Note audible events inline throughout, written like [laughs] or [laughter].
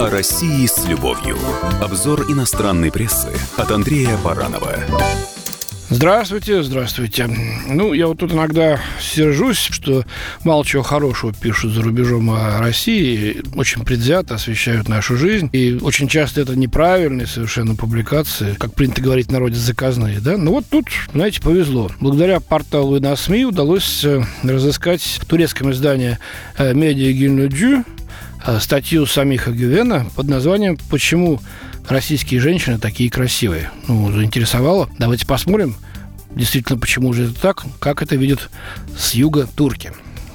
О России с любовью. Обзор иностранной прессы от Андрея Баранова. Здравствуйте, здравствуйте. Ну, я вот тут иногда сержусь, что мало чего хорошего пишут за рубежом о России, очень предвзято освещают нашу жизнь, и очень часто это неправильные совершенно публикации, как принято говорить в народе, заказные, да? Ну вот тут, знаете, повезло. Благодаря порталу и на СМИ удалось э, разыскать в турецком издании «Медиа Гюльнуджу» Э, статью Самиха Гювена под названием «Почему российские женщины такие красивые». Ну, заинтересовало. Давайте посмотрим, действительно, почему же это так, как это видят с юга турки.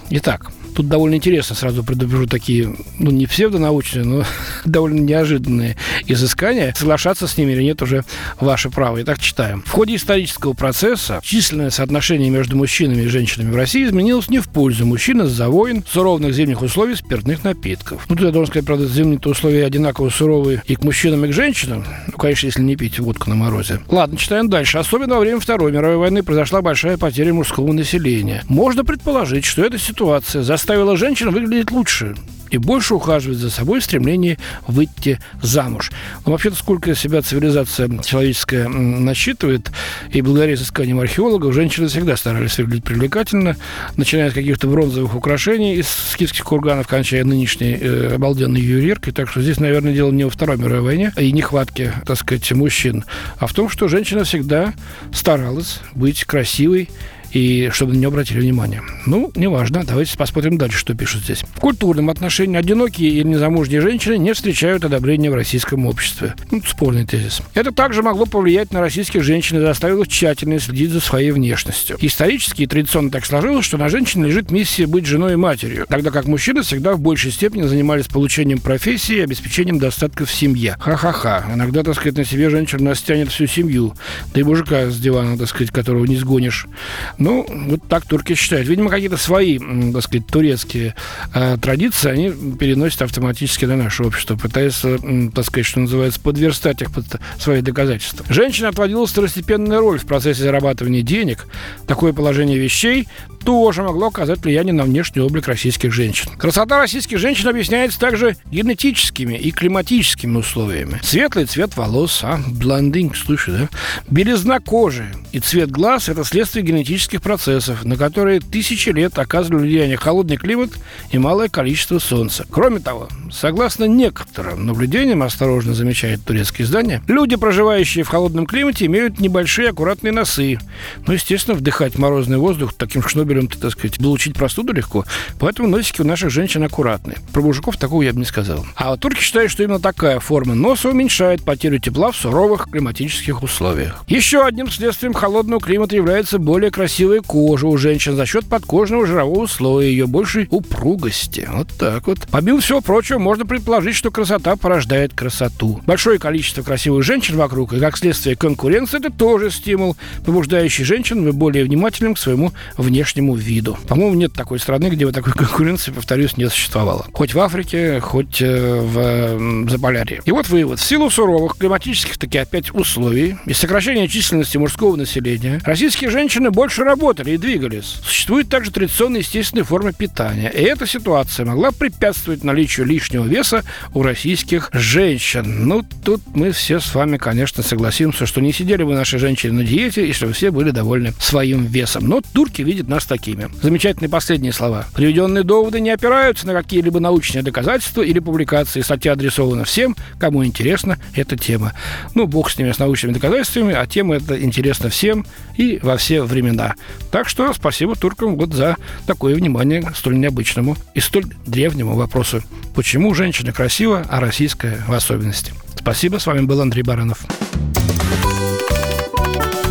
Итак, Тут довольно интересно, сразу предупрежу, такие, ну, не псевдонаучные, но [laughs] довольно неожиданные изыскания. Соглашаться с ними или нет уже ваше право. Итак, читаем. В ходе исторического процесса численное соотношение между мужчинами и женщинами в России изменилось не в пользу мужчин из-за войн, суровых зимних условий спиртных напитков. Ну, тут я должен сказать, правда, зимние условия одинаково суровые и к мужчинам, и к женщинам. Ну, конечно, если не пить водку на морозе. Ладно, читаем дальше. Особенно во время Второй мировой войны произошла большая потеря мужского населения. Можно предположить, что эта ситуация за заставила женщин выглядеть лучше и больше ухаживать за собой в стремлении выйти замуж. Но вообще-то сколько себя цивилизация человеческая насчитывает, и благодаря изысканиям археологов женщины всегда старались выглядеть привлекательно, начиная с каких-то бронзовых украшений из скифских курганов, кончая нынешней э, обалденной ювелиркой. Так что здесь, наверное, дело не во Второй мировой войне и нехватке, так сказать, мужчин, а в том, что женщина всегда старалась быть красивой и чтобы на нее обратили внимание. Ну, неважно. Давайте посмотрим дальше, что пишут здесь. В культурном отношении одинокие или незамужние женщины не встречают одобрения в российском обществе. Ну, спорный тезис. Это также могло повлиять на российских женщин и заставило их тщательно следить за своей внешностью. Исторически и традиционно так сложилось, что на женщине лежит миссия быть женой и матерью, тогда как мужчины всегда в большей степени занимались получением профессии и обеспечением достатка в семье. Ха-ха-ха. Иногда, так сказать, на себе женщина нас тянет всю семью. Да и мужика с дивана, так сказать, которого не сгонишь. Ну, вот так турки считают. Видимо, какие-то свои, так сказать, турецкие э, традиции они переносят автоматически на наше общество, пытаясь, э, так сказать, что называется, подверстать их под свои доказательства. Женщина отводила второстепенную роль в процессе зарабатывания денег. Такое положение вещей тоже могло оказать влияние на внешний облик российских женщин. Красота российских женщин объясняется также генетическими и климатическими условиями. Светлый цвет волос, а, блондинг, слышишь, да? Белизна кожи и цвет глаз – это следствие генетических процессов, на которые тысячи лет оказывали влияние холодный климат и малое количество солнца. Кроме того, согласно некоторым наблюдениям, осторожно замечает турецкое издание, люди, проживающие в холодном климате, имеют небольшие аккуратные носы. Ну, естественно, вдыхать морозный воздух таким шнобелем так сказать, получить простуду легко. Поэтому носики у наших женщин аккуратные. Про мужиков такого я бы не сказал. А вот турки считают, что именно такая форма носа уменьшает потерю тепла в суровых климатических условиях. Еще одним следствием холодного климата является более красивая кожа у женщин за счет подкожного жирового слоя, ее большей упругости. Вот так вот. Помимо всего прочего, можно предположить, что красота порождает красоту. Большое количество красивых женщин вокруг, и как следствие конкуренции, это тоже стимул, побуждающий женщин быть более внимательным к своему внешнему внешнему виду. По-моему, нет такой страны, где бы такой [laughs] конкуренции, повторюсь, не существовало. Хоть в Африке, хоть э, в Заполярье. И вот вывод. В силу суровых климатических таки опять условий и сокращения численности мужского населения, российские женщины больше работали и двигались. Существует также традиционная естественная форма питания. И эта ситуация могла препятствовать наличию лишнего веса у российских женщин. Ну, тут мы все с вами, конечно, согласимся, что не сидели бы наши женщины на диете, если бы все были довольны своим весом. Но турки видят нас такими. Замечательные последние слова. Приведенные доводы не опираются на какие-либо научные доказательства или публикации. Статья адресована всем, кому интересна эта тема. Ну, бог с ними, с научными доказательствами, а тема это интересна всем и во все времена. Так что спасибо туркам вот за такое внимание к столь необычному и столь древнему вопросу. Почему женщина красива, а российская в особенности? Спасибо, с вами был Андрей Баранов.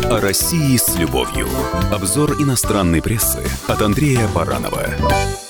О России с любовью. Обзор иностранной прессы от Андрея Баранова.